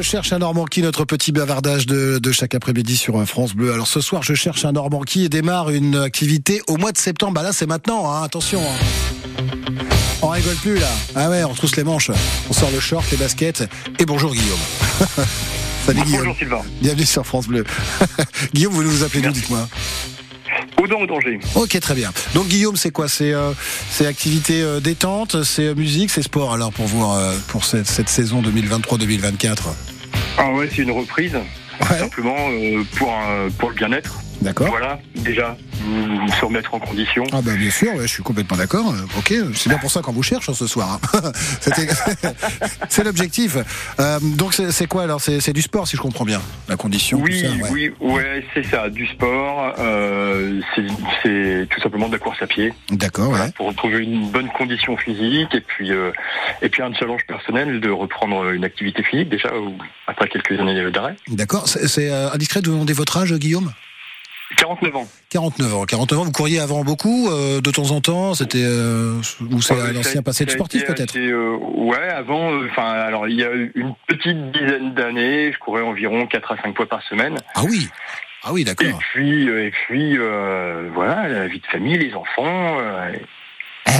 Je cherche un Normand qui, notre petit bavardage de, de chaque après-midi sur France Bleu. Alors ce soir, je cherche un Normand qui et démarre une activité au mois de septembre. Bah là, c'est maintenant, hein, attention. Hein. On rigole plus là. Ah ouais, on trousse les manches. On sort le short, les baskets. Et bonjour Guillaume. Salut Guillaume. Bonjour Sylvain. Bienvenue sur France Bleu. Guillaume, vous nous appelez d'où, dites-moi Audon au danger. Ok, très bien. Donc Guillaume, c'est quoi? C'est euh, activité euh, détente, c'est euh, musique, c'est sport alors pour vous pour cette, cette saison 2023-2024 Ah ouais, c'est une reprise. Ouais. Simplement euh, pour, un- pour le bien-être. D'accord. Voilà, déjà, nous se remettre en condition. Ah bah bien sûr, ouais, je suis complètement d'accord. Euh, Ok, c'est bien pour ça qu'on vous cherche hein, ce soir. hein. C'est l'objectif. Euh, donc c'est quoi alors C'est du sport si je comprends bien, la condition. tout Oui, ça, ouais. oui, ouais, c'est ça, du sport. euh, c'est tout simplement de la course à pied. D'accord, Voilà, ouais. pour retrouver une bonne condition physique et puis euh, et puis un challenge personnel de reprendre une activité physique déjà ou- après quelques années d'arrêt. D'accord. C'est indiscret de vous demander votre âge, Guillaume? 49 ans. 49 ans. 49 ans. Vous couriez avant beaucoup, euh, de temps en temps. C'était euh, ou c'est Ouais, un ça a- ancien passé de sportif peut-être. euh, ouais, avant, euh, enfin, alors il y a une petite dizaine d'années, je courais environ 4 à 5 fois par semaine. Ah oui. Ah oui, Et d'accord. puis, euh, et puis, voilà, la vie de famille, les enfants,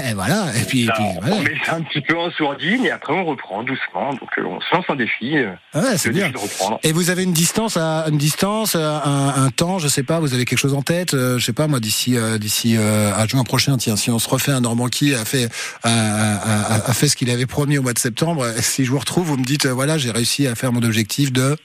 Eh, voilà. Et puis, et on met ça un petit peu en sourdine et après on reprend doucement. Donc euh, on se lance un défi, euh, Ah ouais, c'est bien. de reprendre. Et vous avez une distance, à, une distance, à- un, un temps, je sais pas. Vous avez quelque chose en tête, euh, je sais pas moi, d'ici, euh, d'ici euh, à juin prochain. Tiens, si on se refait un Normand qui a fait, a, a- a- a fait ce qu'il avait promis au mois de septembre. euh, Si je vous retrouve, vous me dites, euh, voilà, j'ai réussi à faire mon objectif de.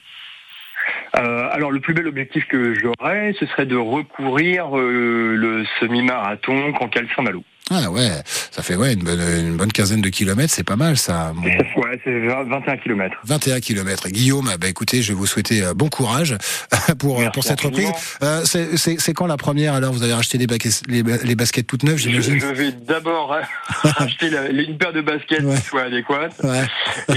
Euh, alors le plus bel objectif que j'aurais, ce serait de recourir euh, le semi-marathon Cancale Saint-Malo. Ah ouais, ça fait ouais une bonne, une bonne quinzaine de kilomètres, c'est pas mal ça. Bon. Ouais, c'est 20 21 km. 21 kilomètres. Guillaume, bah écoutez, je vais vous souhaiter euh, bon courage pour, euh, Merci pour cette reprise. Euh, c'est- quand la première alors Vous avez racheté les, les, les baskets toutes neuves, j'imagine je vais d'abord acheter la- une paire de baskets Ouais. qui soit adéquate Ouais.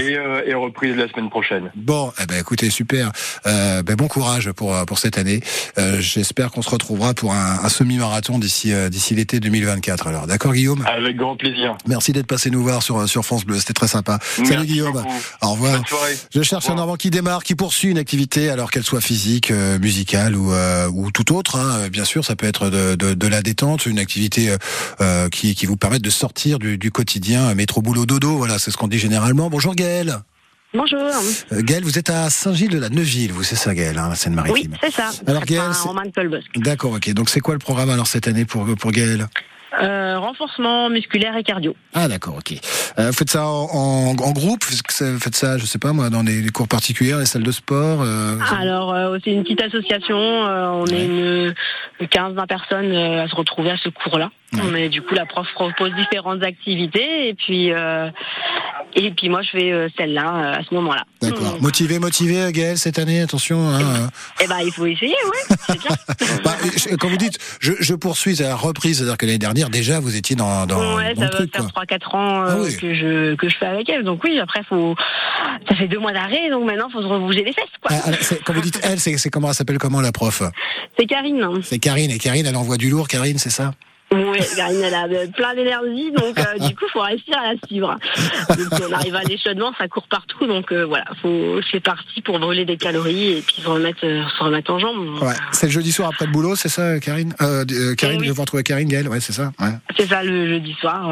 et, euh, et reprise la semaine prochaine. Bon, eh ben écoutez, super. Euh, ben, bon courage pour euh, pour cette année. Euh, J'espère qu'on se retrouvera pour un, un semi-marathon d'ici euh, d'ici l'été 2024. Alors, d'accord, Guillaume. Avec grand plaisir. Merci d'être passé nous voir sur sur France Bleu. C'était très sympa. Salut Guillaume. beaucoup. Au revoir. Bonne soirée. Je cherche un. Normand qui démarre, qui poursuit une activité, alors qu'elle soit physique, euh, musicale ou, euh, ou tout autre. hein. Bien sûr, ça peut être de, de, de la détente, une activité euh, euh, qui, qui vous permette de sortir du, du quotidien, euh, métro boulot dodo. Voilà, c'est ce qu'on dit généralement. Bonjour Gaëlle. Bonjour. Euh, Gaëlle, vous êtes à Saint-Gilles-de-la-Neuville, vous c'est ça Gaëlle, hein, la Oui, Seine-Maritime. c'est ça. Alors, Colbosc. D'accord, ok. Donc c'est quoi le programme alors cette année pour, pour Gaëlle? Euh, renforcement musculaire et cardio. Ah d'accord, ok. Euh, vous faites ça en, en, en groupe Vous faites ça, je sais pas moi, dans des, des cours particuliers, les salles de sport euh, Alors, euh, c'est une petite association. euh, on Ouais. est une, une 15-20 personnes euh, à se retrouver à ce cours-là. Mais du coup, la prof propose différentes activités. Et puis, euh, et puis moi, je fais euh, celle-là euh, à ce moment-là. D'accord. Mm. Motivé, motivé, cette année, attention. Hein, euh. Eh ben, il faut essayer, bien. Bah, quand vous dites je, je poursuis, c'est la reprise, c'est-à-dire que l'année dernière, déjà, vous étiez dans, dans, ouais, dans ça le va truc. faire Quoi. 3-4 ans euh, Ah oui. que je que je fais avec elle. Donc oui, après, faut. Ça fait deux mois d'arrêt, donc maintenant, faut se rebouger les fesses, quoi. Ah, alors, c'est- quand vous dites elle, c'est comment elle s'appelle comment la prof? C'est Karine. C'est Karine. Et Karine, elle envoie du lourd, Karine, c'est ça? Oui, Karine, elle a euh, plein d'énergie, donc euh, du coup, faut réussir à la suivre. Donc, on arrive à l'échaudement, ça court partout, donc euh, voilà, faut, c'est parti pour brûler des calories et puis se remettre, euh, se remettre en jambes. Ouais. C'est le jeudi soir après le boulot, c'est ça, Karine? Karine, Eh oui. je vais retrouver Karine, Gaëlle, ouais, c'est ça. Ouais. C'est ça le jeudi soir.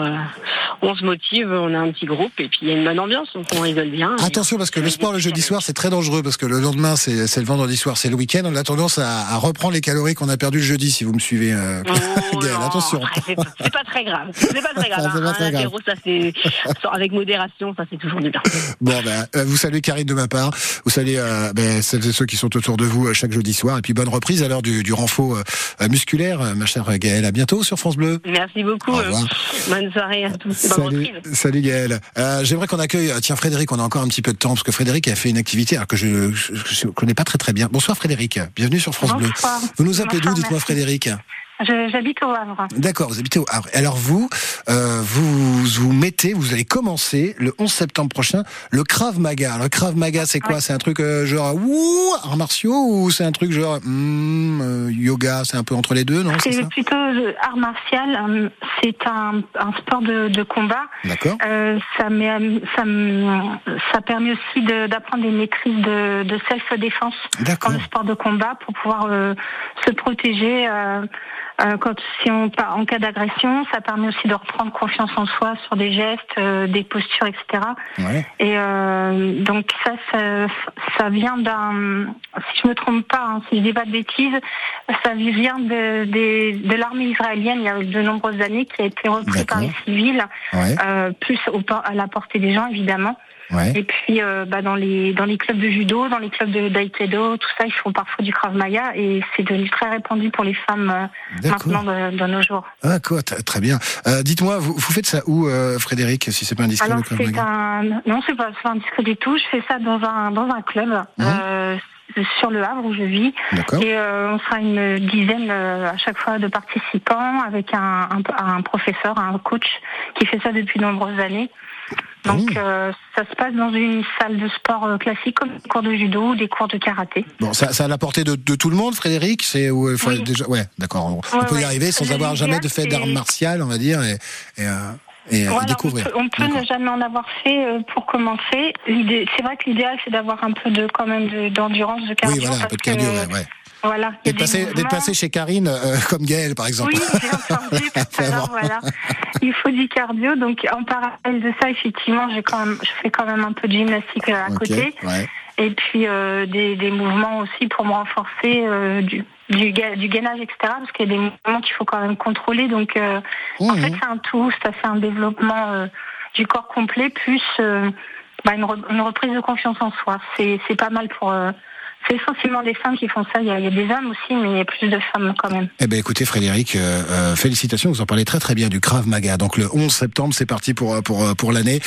on se motive, on a un petit groupe et puis il y a une bonne ambiance, donc on rigole bien. Attention parce que le sport le jeudi soir c'est très dangereux parce que le lendemain c'est c'est le vendredi soir, c'est le week-end, on a tendance à, à reprendre les calories qu'on a perdues le jeudi si vous me suivez. Oh, Gaëlle, non, attention. C'est pas, c'est pas très grave. C'est pas très grave. Ça, c'est pas très grave. ça c'est avec modération, ça c'est toujours du bien. Bon, ben, euh, vous saluez Karine de ma part. Vous saluez euh, ben, celles et ceux qui sont autour de vous euh, chaque jeudi soir. Et puis bonne reprise à l'heure du, du renfort euh, musculaire, ma chère Gaëlle. À bientôt sur France Bleu. Merci beaucoup. Au revoir. Bonne soirée à tous. Salut, salut Gaëlle. Euh, J'aimerais qu'on accueille, tiens Frédéric, on a encore un petit peu de temps parce que Frédéric a fait une activité alors que je je connais pas très très bien. Bonsoir Frédéric, bienvenue sur France Bleu. Bonsoir. Vous nous appelez d'où Dites-moi. Frédéric? Je- J'habite au Havre. D'accord, vous habitez au Havre. Alors vous, euh, vous vous mettez, vous allez commencer le 11 septembre prochain le Krav Maga. Le Krav Maga, c'est quoi? C'est un truc euh, genre ouh, arts martiaux ou c'est un truc genre hmm, euh, yoga C'est un peu entre les deux, non? C'est plutôt art martial. C'est un, un, sport de, de combat. D'accord. ça, met, ça, ça permet aussi d'apprendre des maîtrises de, de self-défense dans le sport de combat pour pouvoir se protéger. Euh, quand si on en cas d'agression, ça permet aussi de reprendre confiance en soi sur des gestes, euh, des postures, etc. Ouais. Et euh, donc ça, ça, ça vient d'un, si je me trompe pas, hein, si je dis pas de bêtises, ça vient de, de, de l'armée israélienne il y a de nombreuses années, qui a été repris par les civils, euh, plus au, à la portée des gens évidemment. Et puis euh, bah, dans les dans les clubs de judo, dans les clubs de d'aïkido, tout ça, ils font parfois du krav maga et c'est devenu très répandu pour les femmes euh, maintenant de, nos jours. Ah quoi, très bien. Euh, dites-moi, vous, vous, faites ça où, euh, Frédéric, si c'est pas indiscret Alors, le krav Un... Non, c'est pas, pas indiscret du tout. Je fais ça dans un dans un club. Mmh. sur le Havre où je vis. Et on sera une dizaine à chaque fois de participants avec un, un, un professeur, un coach qui fait ça depuis de nombreuses années. Donc euh, ça se passe dans une salle de sport euh, classique comme des cours de judo ou des cours de karaté. Bon, ça, ça a la portée de, de, tout le monde, Frédéric C'est oui. déjà ouais, d'accord. On, peut y arriver sans avoir jamais de fait d'armes martiales, on va dire, et, et, euh, et découvrir. On peut, ne jamais en avoir fait pour commencer. C'est vrai que l'idéal c'est d'avoir un peu de quand même d'endurance, de, cardio. Oui, voilà, un peu de cardio, ouais. ouais. Voilà. D'être passé, passé, chez Karine euh, comme Gaëlle, par exemple. Oui, j'ai entendu tout voilà. Il faut du cardio. Donc, en parallèle de ça, effectivement, j'ai quand même, je fais quand même un peu de gymnastique euh, à côté. Ouais. Et puis, euh, des, des, mouvements aussi pour me renforcer euh, du, du, du, gainage, etc. Parce qu'il y a des mouvements qu'il faut quand même contrôler. Donc, en fait, c'est un tout. Ça fait un développement du corps complet, plus bah, une, une, reprise de confiance en soi. C'est pas mal pour c'est essentiellement des femmes qui font ça. Il y, a, des hommes aussi, mais il y a plus de femmes quand même. Eh ben, écoutez, Frédéric, euh, euh, félicitations. Vous en parlez très très bien du Krav Maga. Donc le 11 septembre, c'est parti pour euh, pour pour l'année.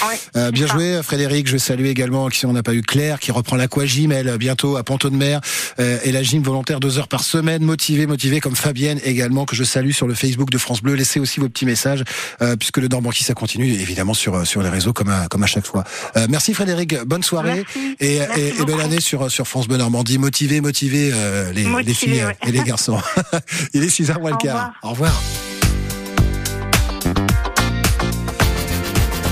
bien joué, Frédéric. Je vais saluer également qui on n'a pas eu Claire, qui reprend l'aquagym elle bientôt à Ponto de Mer et la gym volontaire deux heures par semaine, motivée, motivée comme Fabienne également que je salue sur le Facebook de France Bleu. Laissez aussi vos petits messages puisque le Dorbanqui ça continue évidemment sur sur les réseaux comme à, comme à chaque fois. merci Frédéric. Bonne soirée et, et, belle année sur sur France Bleu Normandie dit motiver, motiver euh, les, les, filles et les garçons. Il est 6h moins le quart. Au revoir.